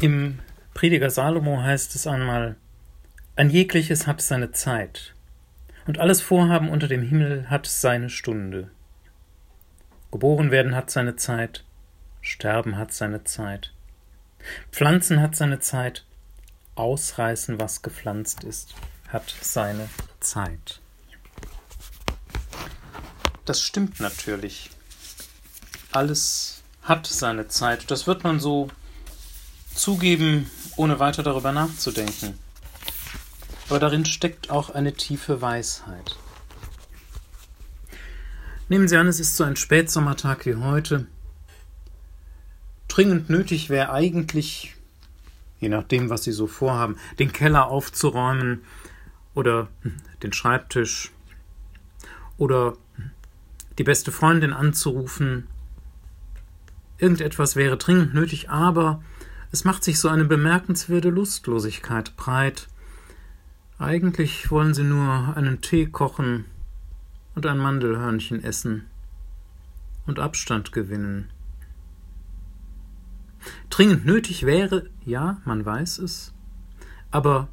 Im Prediger Salomo heißt es einmal, ein jegliches hat seine Zeit, und alles Vorhaben unter dem Himmel hat seine Stunde. Geboren werden hat seine Zeit, sterben hat seine Zeit, pflanzen hat seine Zeit, ausreißen, was gepflanzt ist, hat seine Zeit. Das stimmt natürlich. Alles hat seine Zeit. Das wird man so zugeben, ohne weiter darüber nachzudenken. Aber darin steckt auch eine tiefe Weisheit. Nehmen Sie an, es ist so ein Spätsommertag wie heute. Dringend nötig wäre eigentlich, je nachdem, was Sie so vorhaben, den Keller aufzuräumen oder den Schreibtisch oder die beste Freundin anzurufen. Irgendetwas wäre dringend nötig, aber es macht sich so eine bemerkenswerte Lustlosigkeit breit. Eigentlich wollen sie nur einen Tee kochen und ein Mandelhörnchen essen und Abstand gewinnen. Dringend nötig wäre, ja, man weiß es, aber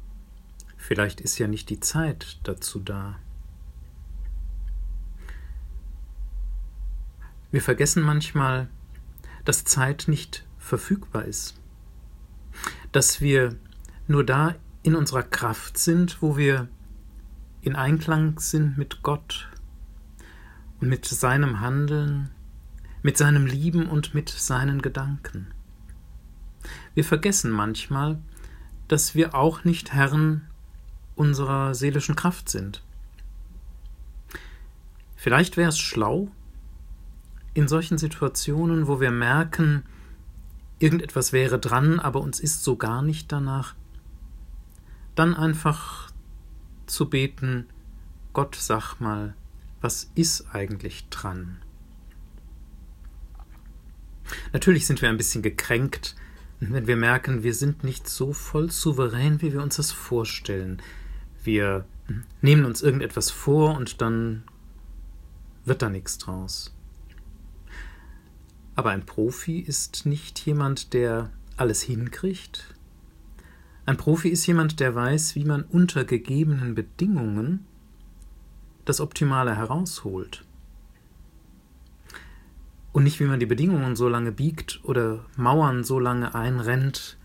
vielleicht ist ja nicht die Zeit dazu da. Wir vergessen manchmal, dass Zeit nicht verfügbar ist dass wir nur da in unserer Kraft sind, wo wir in Einklang sind mit Gott und mit seinem Handeln, mit seinem Lieben und mit seinen Gedanken. Wir vergessen manchmal, dass wir auch nicht Herren unserer seelischen Kraft sind. Vielleicht wäre es schlau, in solchen Situationen, wo wir merken, irgendetwas wäre dran, aber uns ist so gar nicht danach, dann einfach zu beten, Gott sag mal, was ist eigentlich dran? Natürlich sind wir ein bisschen gekränkt, wenn wir merken, wir sind nicht so voll souverän, wie wir uns das vorstellen. Wir nehmen uns irgendetwas vor und dann wird da nichts draus. Aber ein Profi ist nicht jemand, der alles hinkriegt. Ein Profi ist jemand, der weiß, wie man unter gegebenen Bedingungen das Optimale herausholt. Und nicht, wie man die Bedingungen so lange biegt oder Mauern so lange einrennt,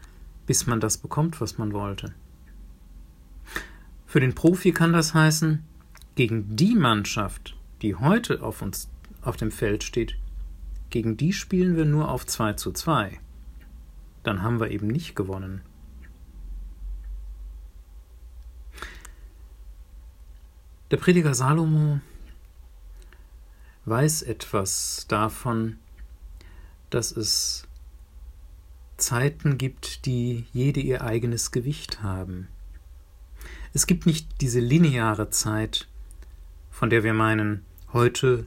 bis man das bekommt, was man wollte. Für den Profi kann das heißen, gegen die Mannschaft, die heute auf uns auf dem Feld steht, gegen die spielen wir nur auf 2 zu 2. Dann haben wir eben nicht gewonnen. Der Prediger Salomo weiß etwas davon, dass es Zeiten gibt, die jede ihr eigenes Gewicht haben. Es gibt nicht diese lineare Zeit, von der wir meinen, heute,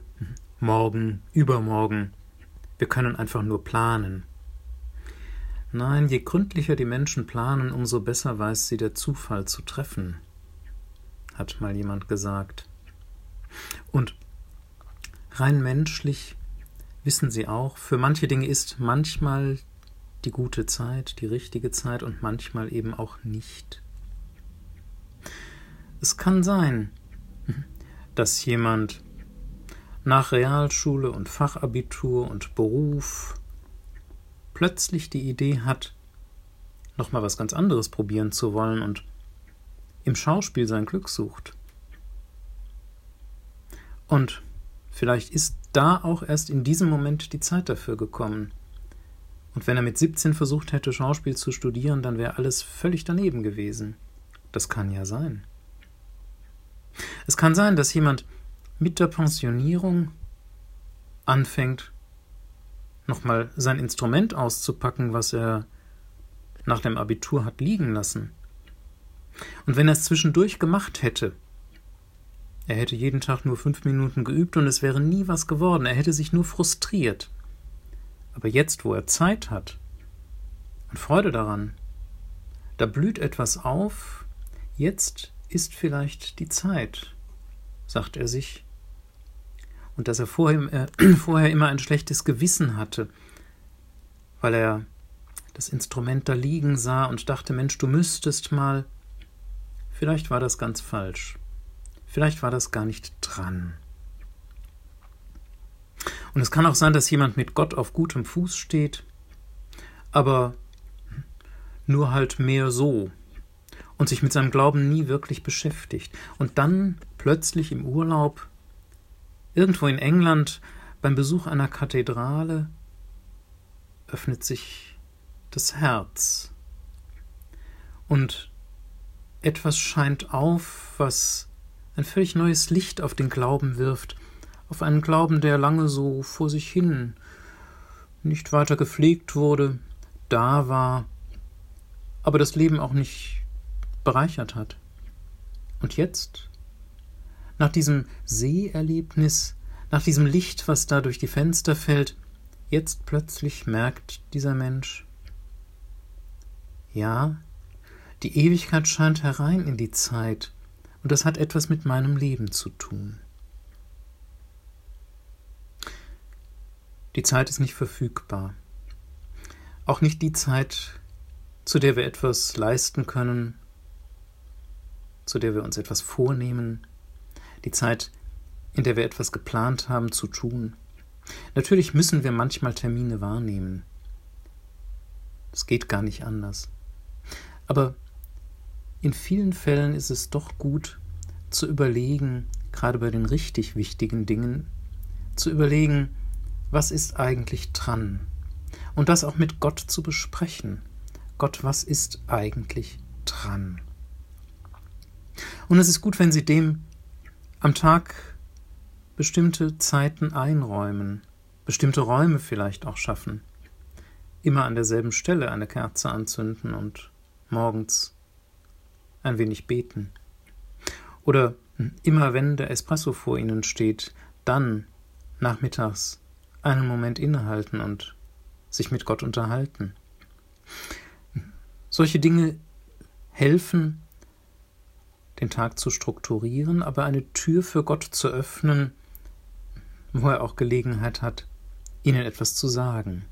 morgen, übermorgen, wir können einfach nur planen. Nein, je gründlicher die Menschen planen, umso besser weiß sie der Zufall zu treffen, hat mal jemand gesagt. Und rein menschlich wissen sie auch, für manche Dinge ist manchmal die gute Zeit, die richtige Zeit und manchmal eben auch nicht. Es kann sein, dass jemand nach Realschule und Fachabitur und Beruf plötzlich die Idee hat, nochmal was ganz anderes probieren zu wollen und im Schauspiel sein Glück sucht. Und vielleicht ist da auch erst in diesem Moment die Zeit dafür gekommen. Und wenn er mit 17 versucht hätte, Schauspiel zu studieren, dann wäre alles völlig daneben gewesen. Das kann ja sein. Es kann sein, dass jemand mit der Pensionierung anfängt, nochmal sein Instrument auszupacken, was er nach dem Abitur hat liegen lassen. Und wenn er es zwischendurch gemacht hätte, er hätte jeden Tag nur fünf Minuten geübt und es wäre nie was geworden, er hätte sich nur frustriert. Aber jetzt, wo er Zeit hat und Freude daran, da blüht etwas auf, jetzt ist vielleicht die Zeit, sagt er sich und dass er vorher, äh, vorher immer ein schlechtes Gewissen hatte, weil er das Instrument da liegen sah und dachte, Mensch, du müsstest mal. Vielleicht war das ganz falsch. Vielleicht war das gar nicht dran. Und es kann auch sein, dass jemand mit Gott auf gutem Fuß steht, aber nur halt mehr so und sich mit seinem Glauben nie wirklich beschäftigt. Und dann plötzlich im Urlaub, irgendwo in England, beim Besuch einer Kathedrale, öffnet sich das Herz. Und etwas scheint auf, was ein völlig neues Licht auf den Glauben wirft, auf einen Glauben, der lange so vor sich hin nicht weiter gepflegt wurde, da war, aber das Leben auch nicht bereichert hat. Und jetzt, nach diesem Seeerlebnis, nach diesem Licht, was da durch die Fenster fällt, jetzt plötzlich merkt dieser Mensch, ja, die Ewigkeit scheint herein in die Zeit, und das hat etwas mit meinem Leben zu tun. Die Zeit ist nicht verfügbar. Auch nicht die Zeit, zu der wir etwas leisten können, zu der wir uns etwas vornehmen, die Zeit, in der wir etwas geplant haben zu tun. Natürlich müssen wir manchmal Termine wahrnehmen. Es geht gar nicht anders. Aber in vielen Fällen ist es doch gut zu überlegen, gerade bei den richtig wichtigen Dingen, zu überlegen, was ist eigentlich dran? Und das auch mit Gott zu besprechen. Gott, was ist eigentlich dran? Und es ist gut, wenn Sie dem am Tag bestimmte Zeiten einräumen, bestimmte Räume vielleicht auch schaffen. Immer an derselben Stelle eine Kerze anzünden und morgens ein wenig beten. Oder immer wenn der Espresso vor Ihnen steht, dann nachmittags einen Moment innehalten und sich mit Gott unterhalten. Solche Dinge helfen, den Tag zu strukturieren, aber eine Tür für Gott zu öffnen, wo er auch Gelegenheit hat, ihnen etwas zu sagen.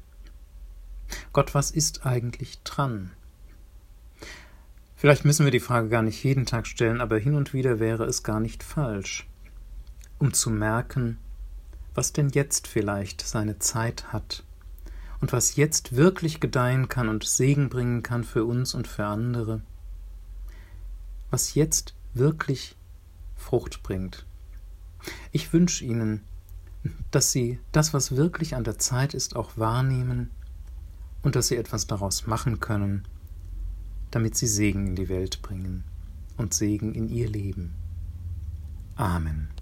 Gott, was ist eigentlich dran? Vielleicht müssen wir die Frage gar nicht jeden Tag stellen, aber hin und wieder wäre es gar nicht falsch, um zu merken, was denn jetzt vielleicht seine Zeit hat und was jetzt wirklich gedeihen kann und Segen bringen kann für uns und für andere, was jetzt wirklich Frucht bringt. Ich wünsche Ihnen, dass Sie das, was wirklich an der Zeit ist, auch wahrnehmen und dass Sie etwas daraus machen können, damit Sie Segen in die Welt bringen und Segen in Ihr Leben. Amen.